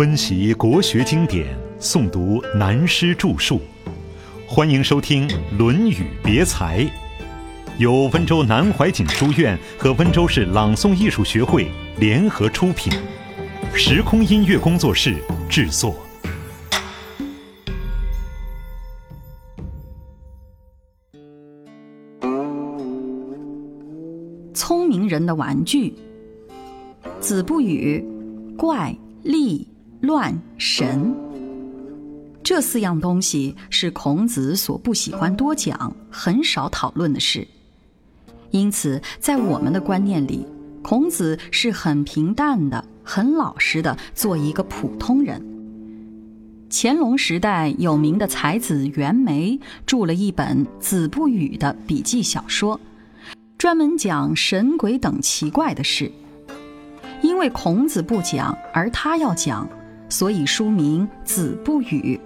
温习国学经典，诵读南师著述，欢迎收听《论语别裁》，由温州南怀瑾书院和温州市朗诵艺术学会联合出品，时空音乐工作室制作。聪明人的玩具。子不语，怪力乱神。这四样东西是孔子所不喜欢多讲、很少讨论的事。因此，在我们的观念里，孔子是很平淡的、很老实的，做一个普通人。乾隆时代有名的才子袁枚著了一本《子不语》的笔记小说，专门讲神鬼等奇怪的事。因为孔子不讲，而他要讲，所以书名《子不语》。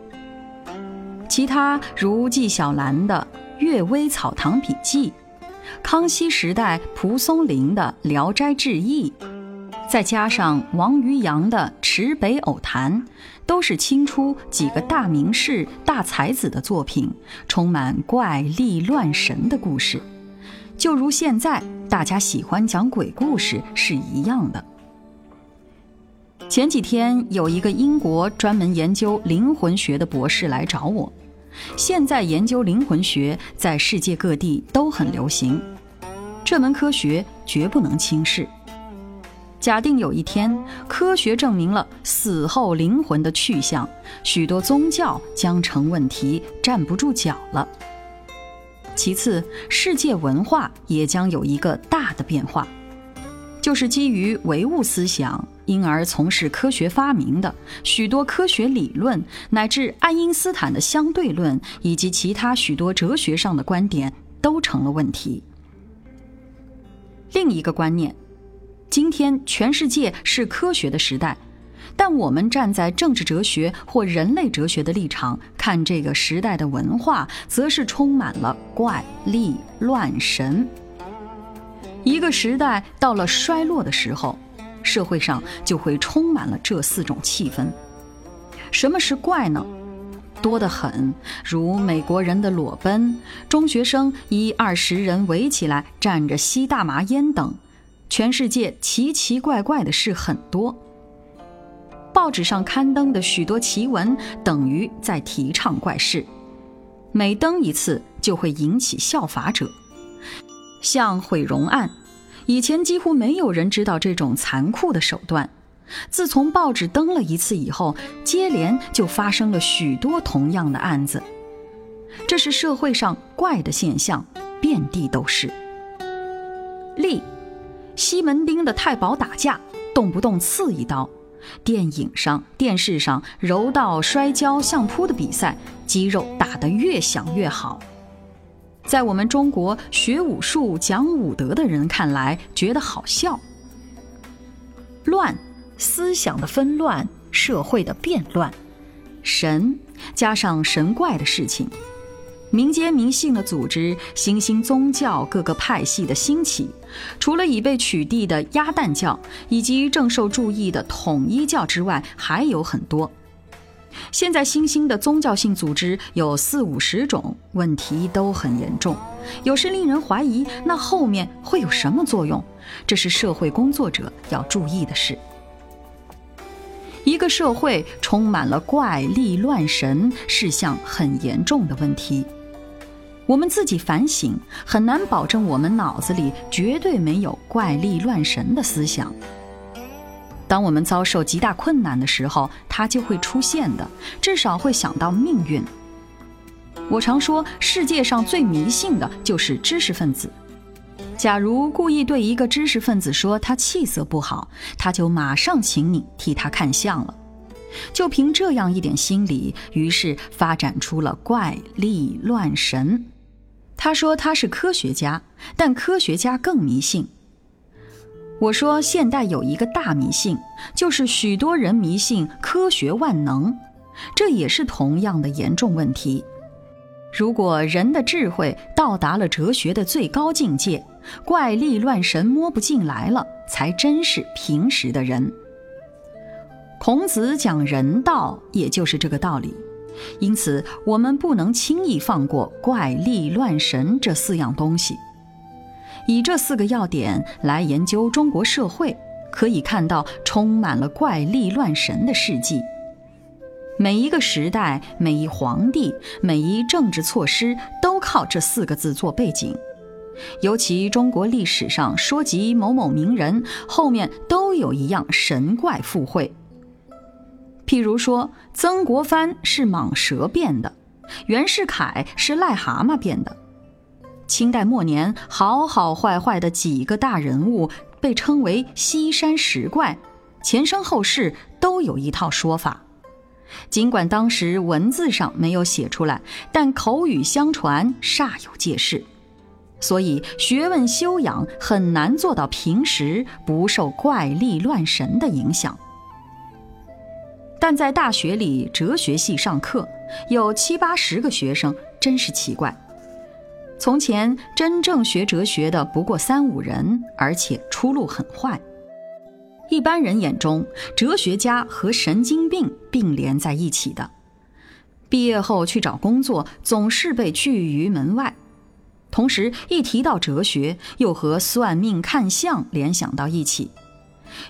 其他如纪晓岚的《阅微草堂笔记》，康熙时代蒲松龄的《聊斋志异》，再加上王渔洋的《池北偶谈》，都是清初几个大名士、大才子的作品，充满怪力乱神的故事，就如现在大家喜欢讲鬼故事是一样的。前几天有一个英国专门研究灵魂学的博士来找我。现在研究灵魂学在世界各地都很流行，这门科学绝不能轻视。假定有一天科学证明了死后灵魂的去向，许多宗教将成问题，站不住脚了。其次，世界文化也将有一个大的变化，就是基于唯物思想。因而从事科学发明的许多科学理论，乃至爱因斯坦的相对论，以及其他许多哲学上的观点，都成了问题。另一个观念，今天全世界是科学的时代，但我们站在政治哲学或人类哲学的立场看这个时代的文化，则是充满了怪力乱神。一个时代到了衰落的时候。社会上就会充满了这四种气氛。什么是怪呢？多得很，如美国人的裸奔，中学生一二十人围起来站着吸大麻烟等。全世界奇奇怪怪的事很多。报纸上刊登的许多奇闻，等于在提倡怪事。每登一次，就会引起效法者，像毁容案。以前几乎没有人知道这种残酷的手段，自从报纸登了一次以后，接连就发生了许多同样的案子。这是社会上怪的现象，遍地都是。例，西门町的太保打架，动不动刺一刀；电影上、电视上柔道、摔跤、相扑的比赛，肌肉打得越响越好。在我们中国学武术、讲武德的人看来，觉得好笑。乱，思想的纷乱，社会的变乱。神，加上神怪的事情，民间迷信的组织，新兴宗教各个派系的兴起，除了已被取缔的鸭蛋教以及正受注意的统一教之外，还有很多。现在新兴的宗教性组织有四五十种，问题都很严重，有时令人怀疑那后面会有什么作用，这是社会工作者要注意的事。一个社会充满了怪力乱神，是项很严重的问题。我们自己反省，很难保证我们脑子里绝对没有怪力乱神的思想。当我们遭受极大困难的时候，它就会出现的，至少会想到命运。我常说，世界上最迷信的就是知识分子。假如故意对一个知识分子说他气色不好，他就马上请你替他看相了。就凭这样一点心理，于是发展出了怪力乱神。他说他是科学家，但科学家更迷信。我说，现代有一个大迷信，就是许多人迷信科学万能，这也是同样的严重问题。如果人的智慧到达了哲学的最高境界，怪力乱神摸不进来了，才真是平时的人。孔子讲人道，也就是这个道理。因此，我们不能轻易放过怪力乱神这四样东西。以这四个要点来研究中国社会，可以看到充满了怪力乱神的事迹。每一个时代、每一皇帝、每一政治措施，都靠这四个字做背景。尤其中国历史上说及某某名人，后面都有一样神怪附会。譬如说，曾国藩是蟒蛇变的，袁世凯是癞蛤蟆变的。清代末年，好好坏坏的几个大人物被称为西山十怪，前生后世都有一套说法。尽管当时文字上没有写出来，但口语相传，煞有介事。所以学问修养很难做到平时不受怪力乱神的影响。但在大学里哲学系上课，有七八十个学生，真是奇怪。从前真正学哲学的不过三五人，而且出路很坏。一般人眼中，哲学家和神经病并联在一起的。毕业后去找工作，总是被拒于门外。同时，一提到哲学，又和算命看相联想到一起，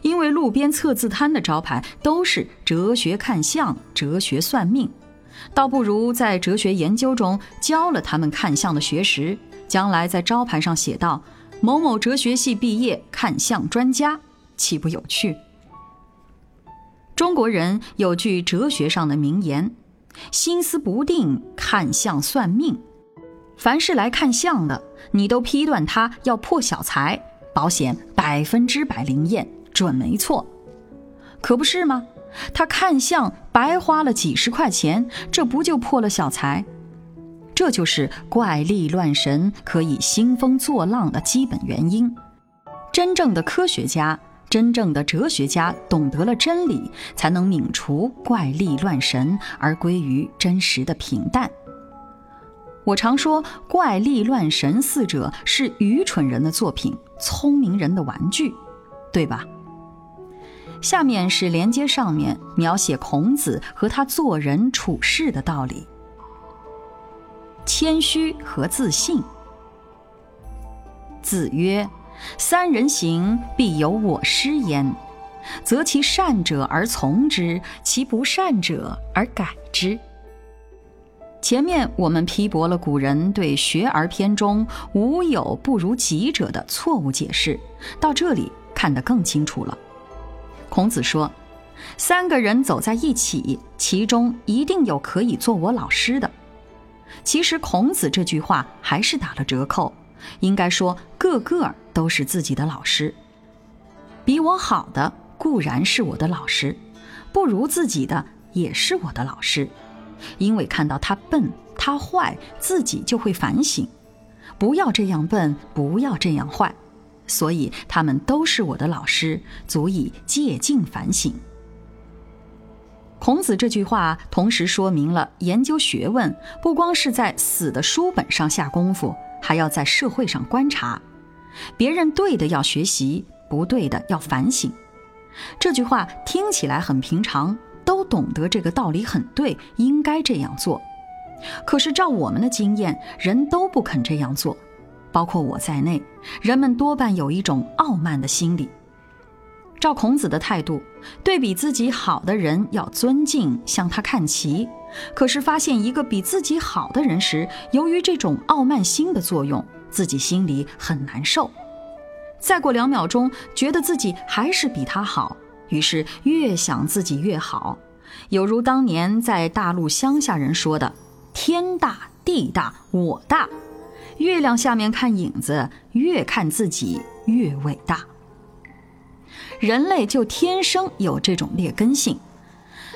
因为路边测字摊的招牌都是哲学看相、哲学算命，倒不如在哲学研究中教了他们看相的学识，将来在招牌上写道“某某哲学系毕业看相专家”。岂不有趣？中国人有句哲学上的名言：“心思不定，看相算命。”凡是来看相的，你都批断他要破小财，保险百分之百灵验，准没错。可不是吗？他看相白花了几十块钱，这不就破了小财？这就是怪力乱神可以兴风作浪的基本原因。真正的科学家。真正的哲学家懂得了真理，才能泯除怪力乱神，而归于真实的平淡。我常说，怪力乱神四者是愚蠢人的作品，聪明人的玩具，对吧？下面是连接上面描写孔子和他做人处事的道理：谦虚和自信。子曰。三人行，必有我师焉，择其善者而从之，其不善者而改之。前面我们批驳了古人对《学而篇》中“无有不如己者”的错误解释，到这里看得更清楚了。孔子说：“三个人走在一起，其中一定有可以做我老师的。”其实孔子这句话还是打了折扣。应该说，个个都是自己的老师。比我好的固然是我的老师，不如自己的也是我的老师。因为看到他笨、他坏，自己就会反省，不要这样笨，不要这样坏。所以他们都是我的老师，足以借镜反省。孔子这句话同时说明了，研究学问不光是在死的书本上下功夫。还要在社会上观察，别人对的要学习，不对的要反省。这句话听起来很平常，都懂得这个道理很对，应该这样做。可是照我们的经验，人都不肯这样做，包括我在内，人们多半有一种傲慢的心理。照孔子的态度，对比自己好的人要尊敬，向他看齐。可是发现一个比自己好的人时，由于这种傲慢心的作用，自己心里很难受。再过两秒钟，觉得自己还是比他好，于是越想自己越好，有如当年在大陆乡下人说的：“天大地大我大，月亮下面看影子，越看自己越伟大。”人类就天生有这种劣根性。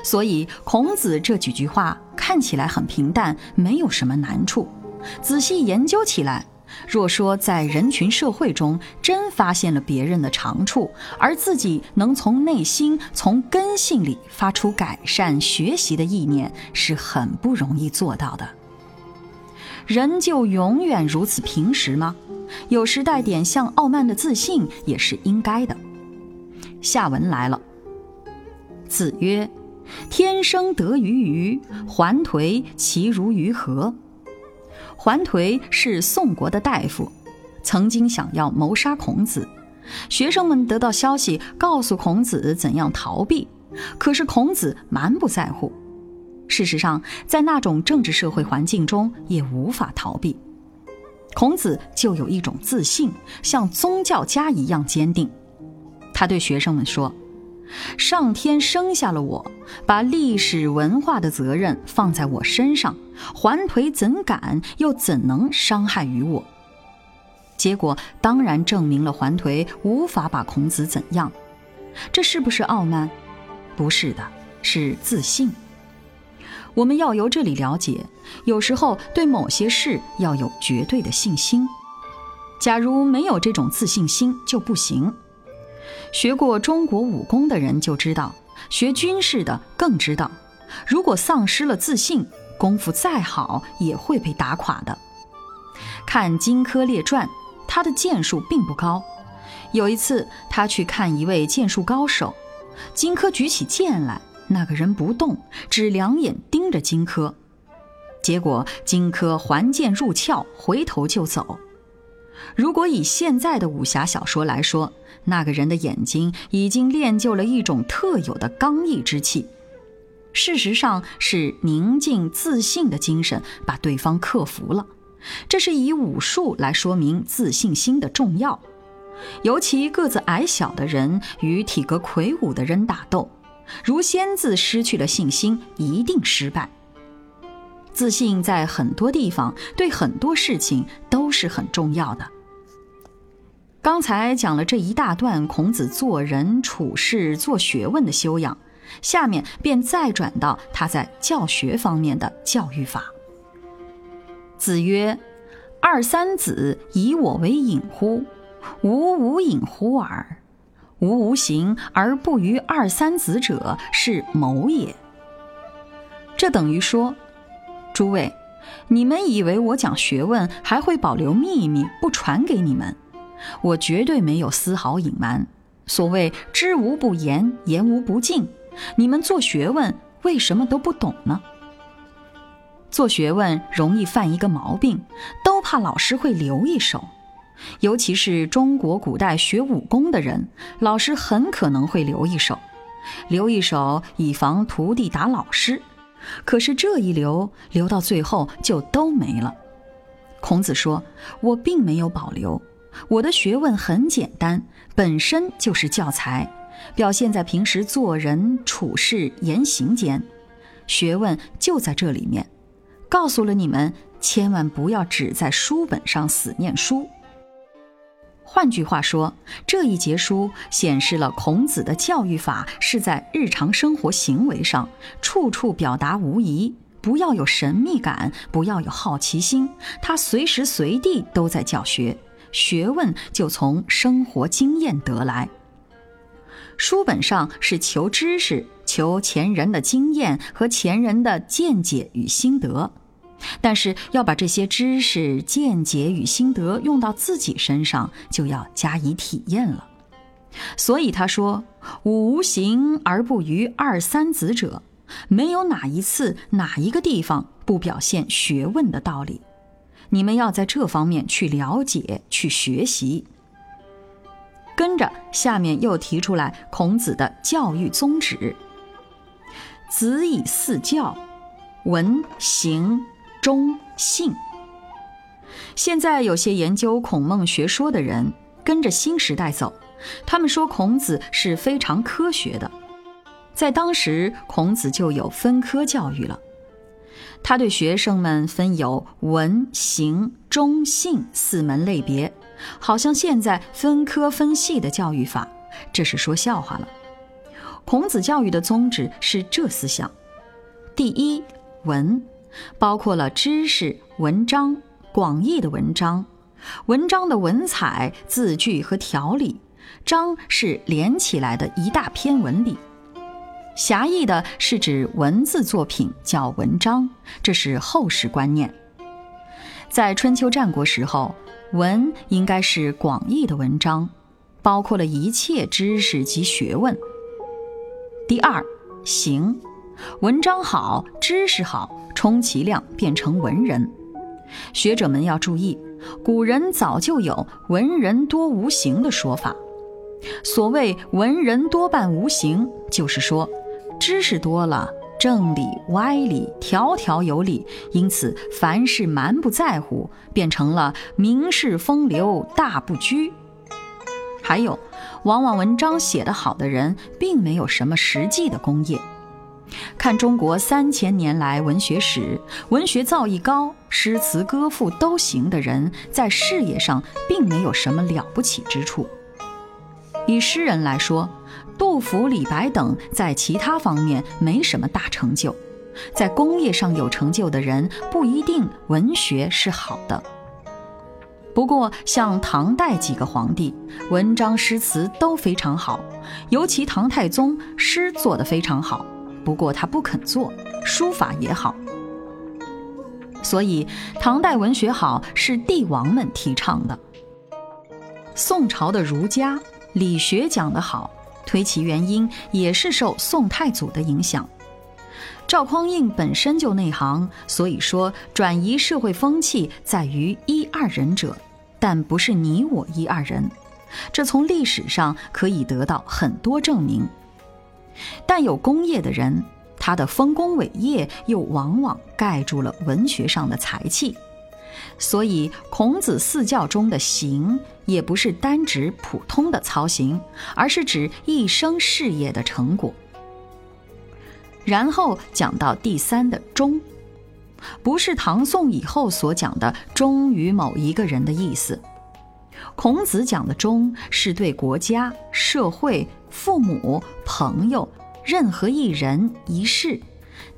所以，孔子这几句话看起来很平淡，没有什么难处。仔细研究起来，若说在人群社会中真发现了别人的长处，而自己能从内心、从根性里发出改善、学习的意念，是很不容易做到的。人就永远如此平实吗？有时带点像傲慢的自信也是应该的。下文来了。子曰：“天生得鱼鱼，桓颓其如鱼何？”桓颓是宋国的大夫，曾经想要谋杀孔子。学生们得到消息，告诉孔子怎样逃避，可是孔子蛮不在乎。事实上，在那种政治社会环境中，也无法逃避。孔子就有一种自信，像宗教家一样坚定。他对学生们说：“上天生下了我，把历史文化的责任放在我身上，桓颓怎敢又怎能伤害于我？”结果当然证明了桓颓无法把孔子怎样。这是不是傲慢？不是的，是自信。我们要由这里了解，有时候对某些事要有绝对的信心。假如没有这种自信心就不行。学过中国武功的人就知道，学军事的更知道，如果丧失了自信，功夫再好也会被打垮的。看荆轲列传，他的剑术并不高。有一次，他去看一位剑术高手，荆轲举起剑来。那个人不动，只两眼盯着荆轲，结果荆轲还剑入鞘，回头就走。如果以现在的武侠小说来说，那个人的眼睛已经练就了一种特有的刚毅之气。事实上是宁静自信的精神把对方克服了。这是以武术来说明自信心的重要。尤其个子矮小的人与体格魁梧的人打斗。如先自失去了信心，一定失败。自信在很多地方对很多事情都是很重要的。刚才讲了这一大段孔子做人处事、做学问的修养，下面便再转到他在教学方面的教育法。子曰：“二三子以我为隐乎？吾无隐乎耳。”无无形而不于二三子者，是谋也。这等于说，诸位，你们以为我讲学问还会保留秘密不传给你们？我绝对没有丝毫隐瞒。所谓知无不言，言无不尽。你们做学问为什么都不懂呢？做学问容易犯一个毛病，都怕老师会留一手。尤其是中国古代学武功的人，老师很可能会留一手，留一手以防徒弟打老师。可是这一留，留到最后就都没了。孔子说：“我并没有保留，我的学问很简单，本身就是教材，表现在平时做人处事言行间，学问就在这里面。告诉了你们，千万不要只在书本上死念书。”换句话说，这一节书显示了孔子的教育法是在日常生活行为上处处表达无疑，不要有神秘感，不要有好奇心，他随时随地都在教学，学问就从生活经验得来。书本上是求知识，求前人的经验和前人的见解与心得。但是要把这些知识、见解与心得用到自己身上，就要加以体验了。所以他说：“吾无形而不于二三子者，没有哪一次、哪一个地方不表现学问的道理。你们要在这方面去了解、去学习。”跟着下面又提出来孔子的教育宗旨：“子以四教，文、行。”忠信。现在有些研究孔孟学说的人跟着新时代走，他们说孔子是非常科学的。在当时，孔子就有分科教育了。他对学生们分有文、行、忠、信四门类别，好像现在分科分系的教育法，这是说笑话了。孔子教育的宗旨是这四项：第一，文。包括了知识、文章、广义的文章，文章的文采、字句和条理，章是连起来的一大篇文理。狭义的是指文字作品叫文章，这是后世观念。在春秋战国时候，文应该是广义的文章，包括了一切知识及学问。第二，行，文章好，知识好，充其量变成文人。学者们要注意，古人早就有“文人多无形”的说法。所谓“文人多半无形”，就是说，知识多了，正理歪理条条有理，因此凡事蛮不在乎，变成了名士风流大不拘。还有，往往文章写得好的人，并没有什么实际的功业。看中国三千年来文学史，文学造诣高、诗词歌赋都行的人，在事业上并没有什么了不起之处。以诗人来说，杜甫、李白等在其他方面没什么大成就，在工业上有成就的人不一定文学是好的。不过，像唐代几个皇帝，文章诗词都非常好，尤其唐太宗诗做得非常好。不过他不肯做，书法也好，所以唐代文学好是帝王们提倡的。宋朝的儒家理学讲得好，推其原因也是受宋太祖的影响。赵匡胤本身就内行，所以说转移社会风气在于一二人者，但不是你我一二人。这从历史上可以得到很多证明。但有功业的人，他的丰功伟业又往往盖住了文学上的才气，所以孔子四教中的“行”也不是单指普通的操行，而是指一生事业的成果。然后讲到第三的“忠”，不是唐宋以后所讲的忠于某一个人的意思。孔子讲的忠，是对国家、社会、父母、朋友，任何一人一事，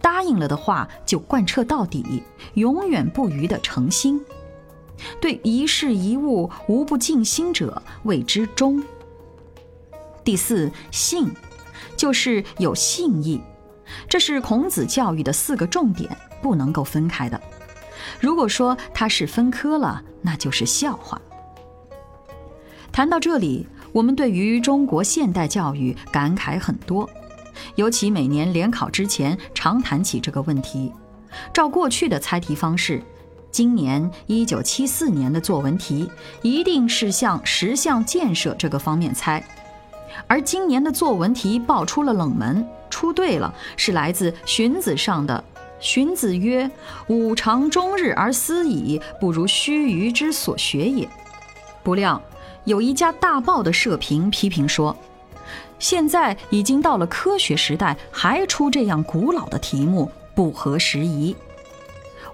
答应了的话就贯彻到底，永远不渝的诚心。对一事一物无不尽心者，谓之忠。第四，信，就是有信义，这是孔子教育的四个重点，不能够分开的。如果说它是分科了，那就是笑话。谈到这里，我们对于中国现代教育感慨很多，尤其每年联考之前常谈起这个问题。照过去的猜题方式，今年一九七四年的作文题一定是向十项建设这个方面猜，而今年的作文题爆出了冷门，出对了，是来自荀子上的“荀子曰：吾尝终日而思矣，不如须臾之所学也。”不料。有一家大报的社评批评说：“现在已经到了科学时代，还出这样古老的题目，不合时宜。”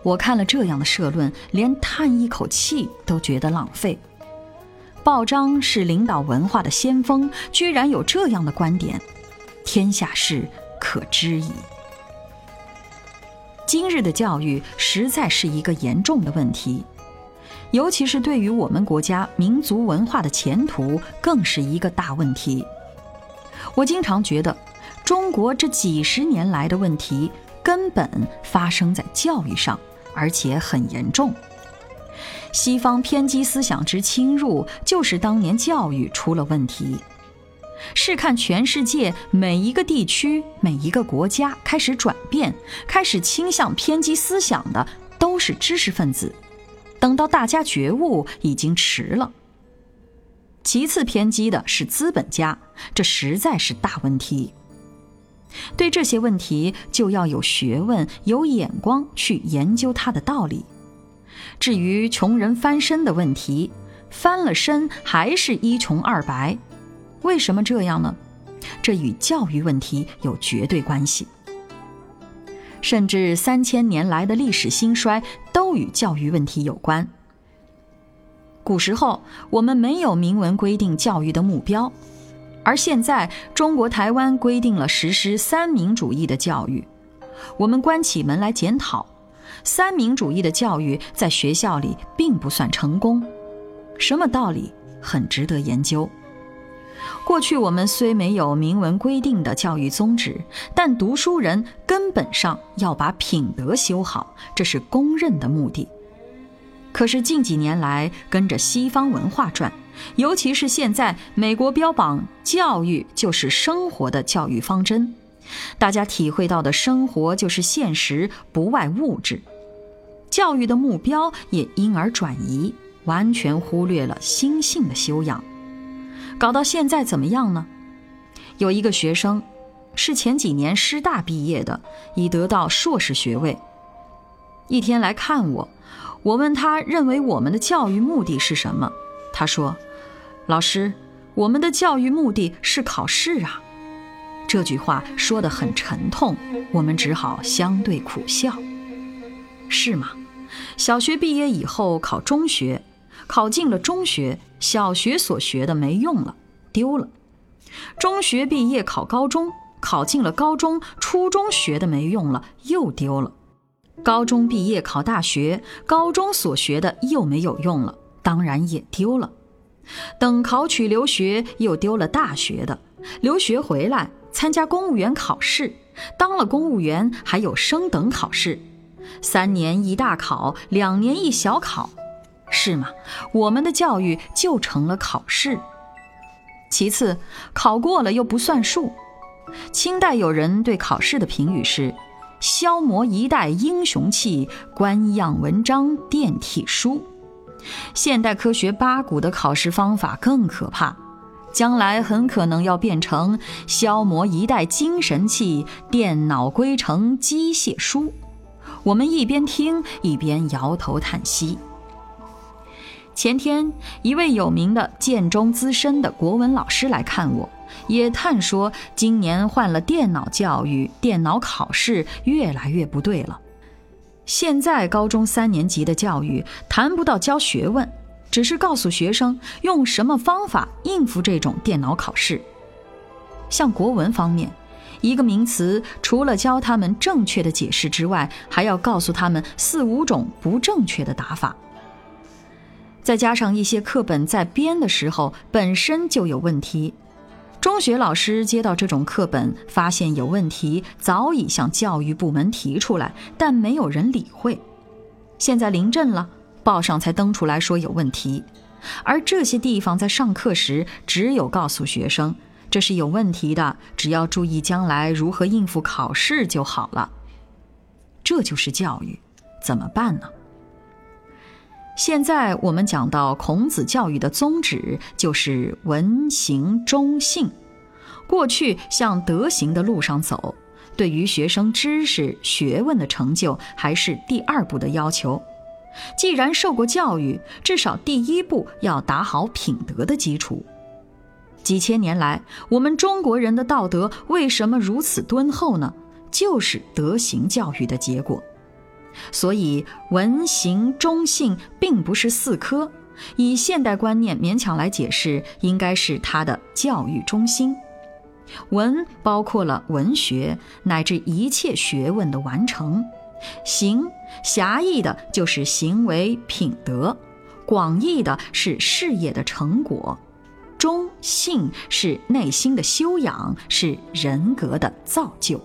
我看了这样的社论，连叹一口气都觉得浪费。报章是领导文化的先锋，居然有这样的观点，天下事可知矣。今日的教育实在是一个严重的问题。尤其是对于我们国家民族文化的前途，更是一个大问题。我经常觉得，中国这几十年来的问题根本发生在教育上，而且很严重。西方偏激思想之侵入，就是当年教育出了问题。试看全世界每一个地区、每一个国家开始转变、开始倾向偏激思想的，都是知识分子。等到大家觉悟，已经迟了。其次偏激的是资本家，这实在是大问题。对这些问题，就要有学问、有眼光去研究它的道理。至于穷人翻身的问题，翻了身还是一穷二白，为什么这样呢？这与教育问题有绝对关系。甚至三千年来的历史兴衰都与教育问题有关。古时候我们没有明文规定教育的目标，而现在中国台湾规定了实施三民主义的教育。我们关起门来检讨，三民主义的教育在学校里并不算成功。什么道理？很值得研究。过去我们虽没有明文规定的教育宗旨，但读书人根本上要把品德修好，这是公认的目的。可是近几年来，跟着西方文化转，尤其是现在美国标榜教育就是生活的教育方针，大家体会到的生活就是现实，不外物质。教育的目标也因而转移，完全忽略了心性的修养。搞到现在怎么样呢？有一个学生，是前几年师大毕业的，已得到硕士学位。一天来看我，我问他认为我们的教育目的是什么？他说：“老师，我们的教育目的是考试啊。”这句话说得很沉痛，我们只好相对苦笑。是吗？小学毕业以后考中学，考进了中学，小学所学的没用了，丢了；中学毕业考高中，考进了高中，初中学的没用了，又丢了；高中毕业考大学，高中所学的又没有用了，当然也丢了。等考取留学，又丢了大学的；留学回来。参加公务员考试，当了公务员还有升等考试，三年一大考，两年一小考，是吗？我们的教育就成了考试。其次，考过了又不算数。清代有人对考试的评语是：消磨一代英雄气，官样文章垫体书。现代科学八股的考试方法更可怕。将来很可能要变成消磨一代精神气，电脑归成机械书。我们一边听一边摇头叹息。前天，一位有名的建中资深的国文老师来看我，也叹说今年换了电脑教育，电脑考试越来越不对了。现在高中三年级的教育谈不到教学问。只是告诉学生用什么方法应付这种电脑考试。像国文方面，一个名词除了教他们正确的解释之外，还要告诉他们四五种不正确的打法。再加上一些课本在编的时候本身就有问题，中学老师接到这种课本，发现有问题，早已向教育部门提出来，但没有人理会。现在临阵了。报上才登出来说有问题，而这些地方在上课时只有告诉学生这是有问题的，只要注意将来如何应付考试就好了。这就是教育，怎么办呢？现在我们讲到孔子教育的宗旨就是文行忠信，过去向德行的路上走，对于学生知识学问的成就还是第二步的要求。既然受过教育，至少第一步要打好品德的基础。几千年来，我们中国人的道德为什么如此敦厚呢？就是德行教育的结果。所以，文行忠信并不是四科，以现代观念勉强来解释，应该是它的教育中心。文包括了文学乃至一切学问的完成。行狭义的就是行为品德，广义的是事业的成果，忠信是内心的修养，是人格的造就。